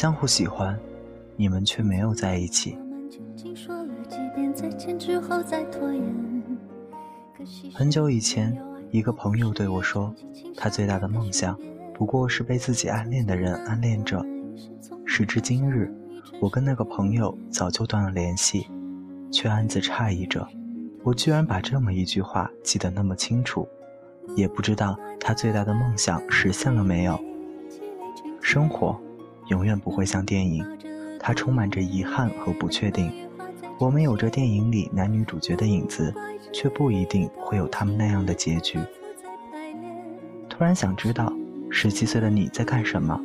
相互喜欢，你们却没有在一起。很久以前，一个朋友对我说，他最大的梦想不过是被自己暗恋的人暗恋着。时至今日，我跟那个朋友早就断了联系，却暗自诧异着，我居然把这么一句话记得那么清楚，也不知道他最大的梦想实现了没有。生活永远不会像电影，它充满着遗憾和不确定。我们有着电影里男女主角的影子，却不一定会有他们那样的结局。突然想知道，十七岁的你在干什么？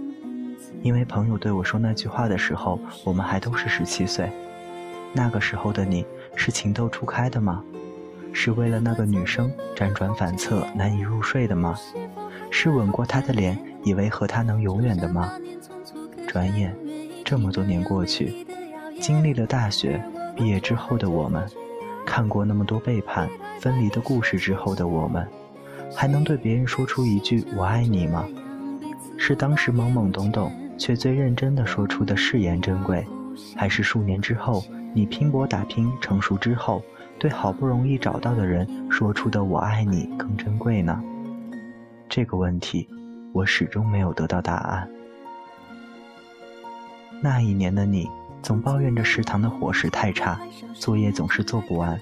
因为朋友对我说那句话的时候，我们还都是十七岁。那个时候的你是情窦初开的吗？是为了那个女生辗转反侧难以入睡的吗？是吻过她的脸以为和她能永远的吗？转眼，这么多年过去，经历了大学。毕业之后的我们，看过那么多背叛、分离的故事之后的我们，还能对别人说出一句“我爱你”吗？是当时懵懵懂懂却最认真的说出的誓言珍贵，还是数年之后你拼搏打拼成熟之后，对好不容易找到的人说出的“我爱你”更珍贵呢？这个问题，我始终没有得到答案。那一年的你。总抱怨着食堂的伙食太差，作业总是做不完，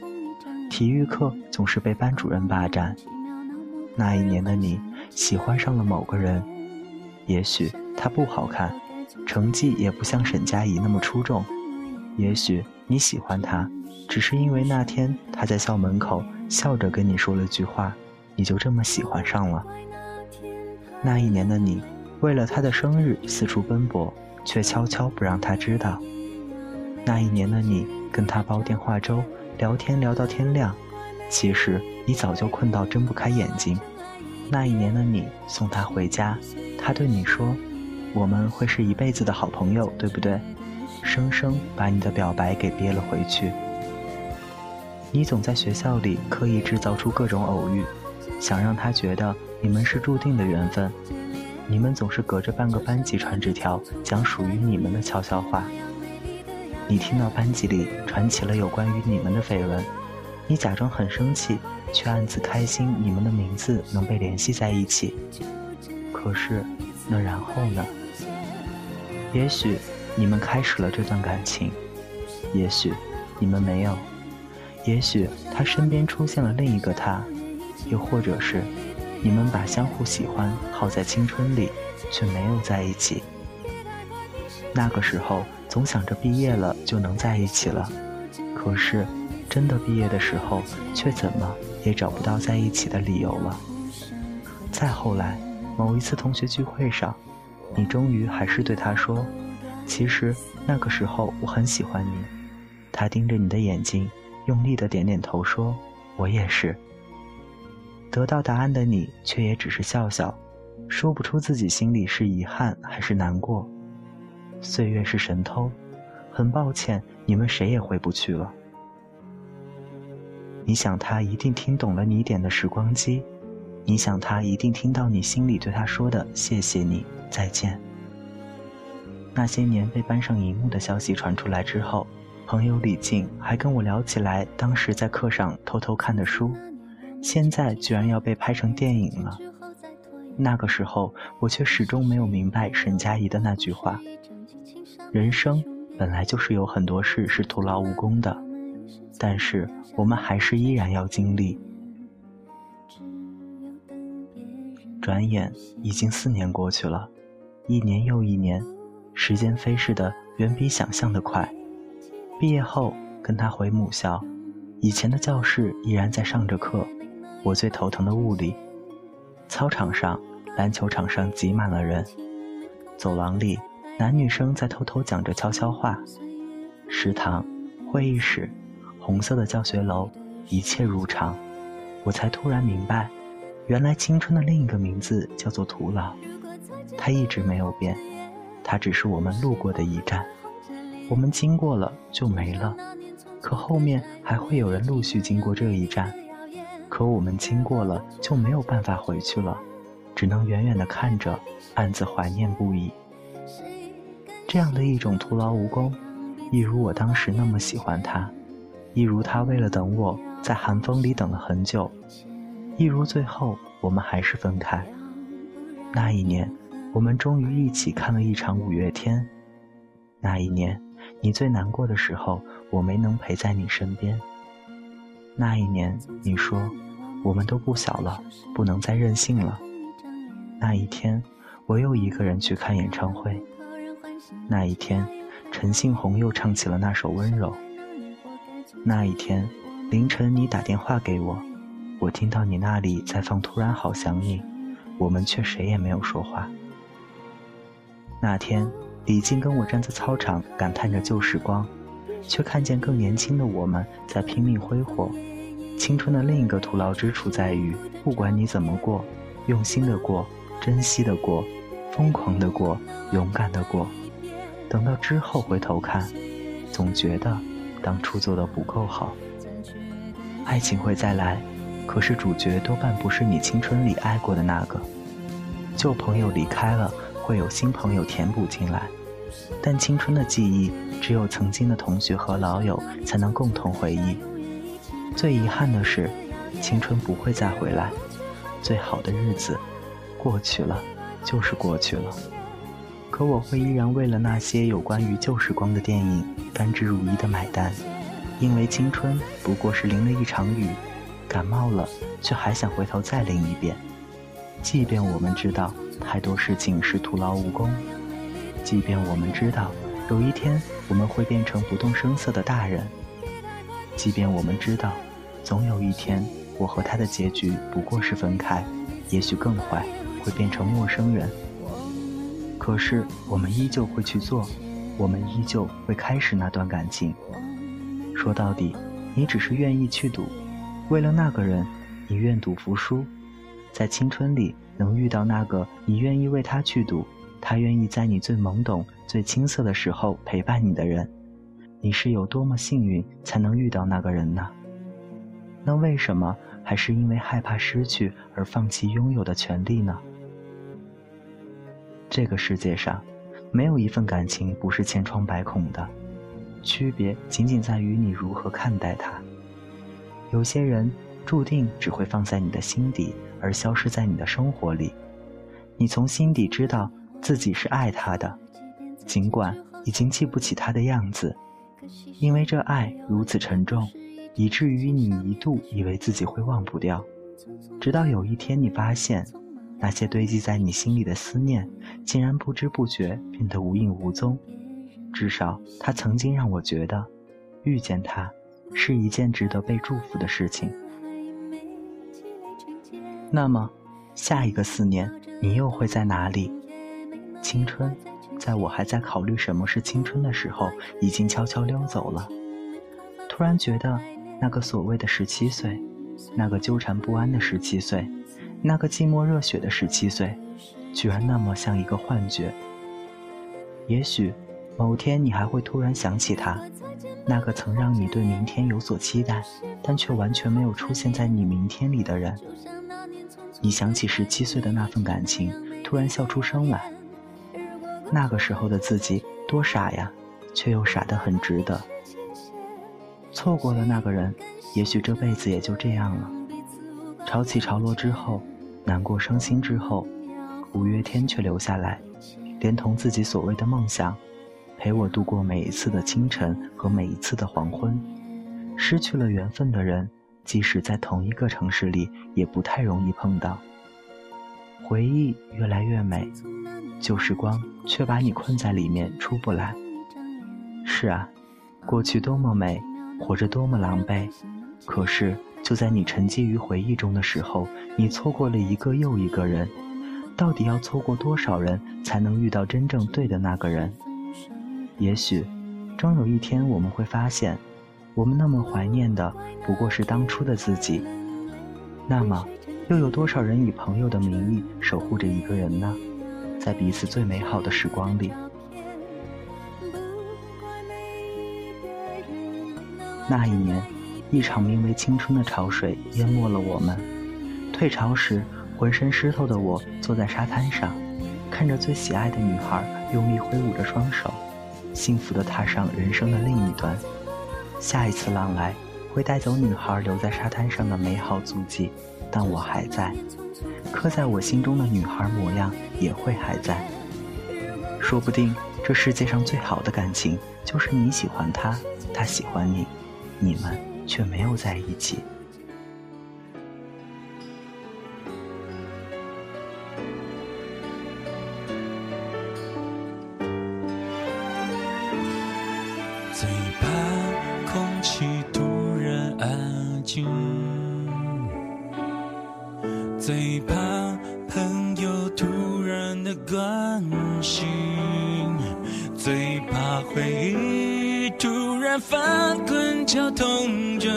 体育课总是被班主任霸占。那一年的你喜欢上了某个人，也许他不好看，成绩也不像沈佳宜那么出众，也许你喜欢他，只是因为那天他在校门口笑着跟你说了句话，你就这么喜欢上了。那一年的你为了他的生日四处奔波，却悄悄不让他知道。那一年的你跟他煲电话粥，聊天聊到天亮，其实你早就困到睁不开眼睛。那一年的你送他回家，他对你说：“我们会是一辈子的好朋友，对不对？”生生把你的表白给憋了回去。你总在学校里刻意制造出各种偶遇，想让他觉得你们是注定的缘分。你们总是隔着半个班级传纸条，讲属于你们的悄悄话。你听到班级里传起了有关于你们的绯闻，你假装很生气，却暗自开心你们的名字能被联系在一起。可是，那然后呢？也许你们开始了这段感情，也许你们没有，也许他身边出现了另一个他，又或者是你们把相互喜欢耗在青春里，却没有在一起。那个时候。总想着毕业了就能在一起了，可是真的毕业的时候，却怎么也找不到在一起的理由了。再后来，某一次同学聚会上，你终于还是对他说：“其实那个时候我很喜欢你。”他盯着你的眼睛，用力的点点头说：“我也是。”得到答案的你却也只是笑笑，说不出自己心里是遗憾还是难过。岁月是神偷，很抱歉，你们谁也回不去了。你想他一定听懂了你点的时光机，你想他一定听到你心里对他说的谢谢你再见。那些年被搬上荧幕的消息传出来之后，朋友李静还跟我聊起来当时在课上偷偷看的书，现在居然要被拍成电影了。那个时候我却始终没有明白沈佳宜的那句话。人生本来就是有很多事是徒劳无功的，但是我们还是依然要经历。转眼已经四年过去了，一年又一年，时间飞逝的远比想象的快。毕业后跟他回母校，以前的教室依然在上着课，我最头疼的物理。操场上、篮球场上挤满了人，走廊里。男女生在偷偷讲着悄悄话，食堂、会议室、红色的教学楼，一切如常。我才突然明白，原来青春的另一个名字叫做徒劳。它一直没有变，它只是我们路过的一站。我们经过了就没了，可后面还会有人陆续经过这一站。可我们经过了就没有办法回去了，只能远远地看着，暗自怀念不已。这样的一种徒劳无功，一如我当时那么喜欢他，一如他为了等我在寒风里等了很久，一如最后我们还是分开。那一年，我们终于一起看了一场五月天。那一年，你最难过的时候，我没能陪在你身边。那一年，你说我们都不小了，不能再任性了。那一天，我又一个人去看演唱会。那一天，陈信宏又唱起了那首《温柔》。那一天，凌晨你打电话给我，我听到你那里在放《突然好想你》，我们却谁也没有说话。那天，李静跟我站在操场感叹着旧时光。却看见更年轻的我们在拼命挥霍。青春的另一个徒劳之处在于，不管你怎么过，用心的过，珍惜的过，疯狂的过，勇敢的过，等到之后回头看，总觉得当初做的不够好。爱情会再来，可是主角多半不是你青春里爱过的那个。旧朋友离开了，会有新朋友填补进来。但青春的记忆，只有曾经的同学和老友才能共同回忆。最遗憾的是，青春不会再回来。最好的日子，过去了，就是过去了。可我会依然为了那些有关于旧时光的电影，甘之如饴的买单。因为青春不过是淋了一场雨，感冒了，却还想回头再淋一遍。即便我们知道太多事情是徒劳无功。即便我们知道有一天我们会变成不动声色的大人，即便我们知道总有一天我和他的结局不过是分开，也许更坏，会变成陌生人，可是我们依旧会去做，我们依旧会开始那段感情。说到底，你只是愿意去赌，为了那个人，你愿赌服输，在青春里能遇到那个你愿意为他去赌。他愿意在你最懵懂、最青涩的时候陪伴你的人，你是有多么幸运才能遇到那个人呢？那为什么还是因为害怕失去而放弃拥有的权利呢？这个世界上，没有一份感情不是千疮百孔的，区别仅仅在于你如何看待它。有些人注定只会放在你的心底，而消失在你的生活里，你从心底知道。自己是爱他的，尽管已经记不起他的样子，因为这爱如此沉重，以至于你一度以为自己会忘不掉。直到有一天，你发现，那些堆积在你心里的思念，竟然不知不觉变得无影无踪。至少，他曾经让我觉得，遇见他是一件值得被祝福的事情。那么，下一个四年，你又会在哪里？青春，在我还在考虑什么是青春的时候，已经悄悄溜走了。突然觉得，那个所谓的十七岁，那个纠缠不安的十七岁，那个寂寞热血的十七岁，居然那么像一个幻觉。也许，某天你还会突然想起他，那个曾让你对明天有所期待，但却完全没有出现在你明天里的人。你想起十七岁的那份感情，突然笑出声来。那个时候的自己多傻呀，却又傻得很值得。错过了那个人，也许这辈子也就这样了。潮起潮落之后，难过伤心之后，五月天却留下来，连同自己所谓的梦想，陪我度过每一次的清晨和每一次的黄昏。失去了缘分的人，即使在同一个城市里，也不太容易碰到。回忆越来越美。旧时光却把你困在里面出不来。是啊，过去多么美，活着多么狼狈。可是就在你沉寂于回忆中的时候，你错过了一个又一个人。到底要错过多少人才能遇到真正对的那个人？也许，终有一天我们会发现，我们那么怀念的不过是当初的自己。那么，又有多少人以朋友的名义守护着一个人呢？在彼此最美好的时光里，那一年，一场名为青春的潮水淹没了我们。退潮时，浑身湿透的我坐在沙滩上，看着最喜爱的女孩用力挥舞着双手，幸福地踏上人生的另一端。下一次浪来，会带走女孩留在沙滩上的美好足迹，但我还在，刻在我心中的女孩模样也会还在。说不定，这世界上最好的感情，就是你喜欢他，他喜欢你，你们却没有在一起。最怕空气突最怕朋友突然的关心，最怕回忆突然翻滚绞痛着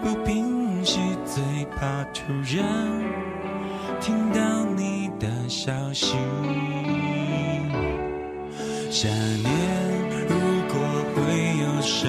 不平息，最怕突然听到你的消息，想念。声，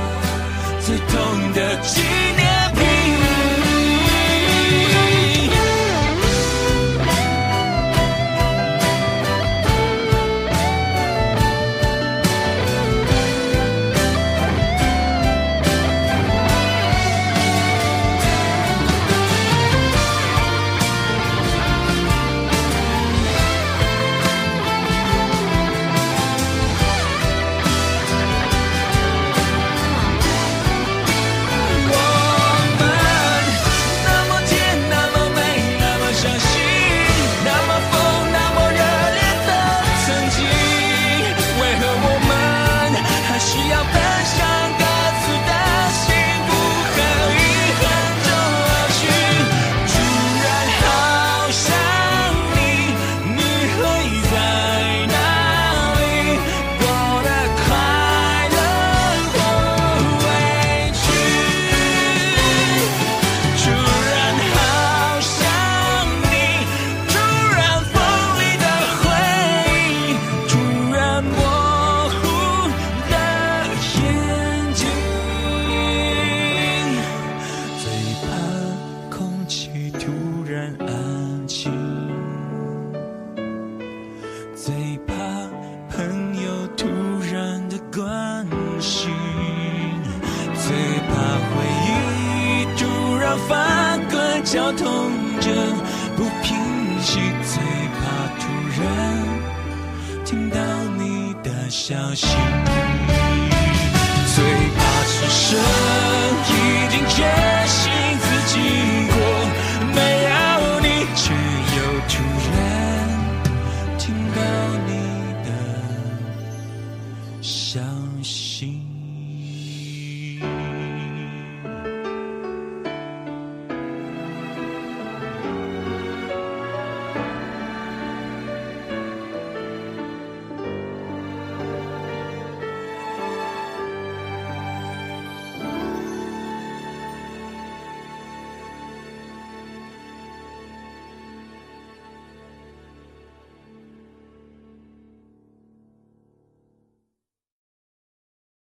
发哥绞痛着不平息，最怕突然听到你的消息，最怕此生已经绝。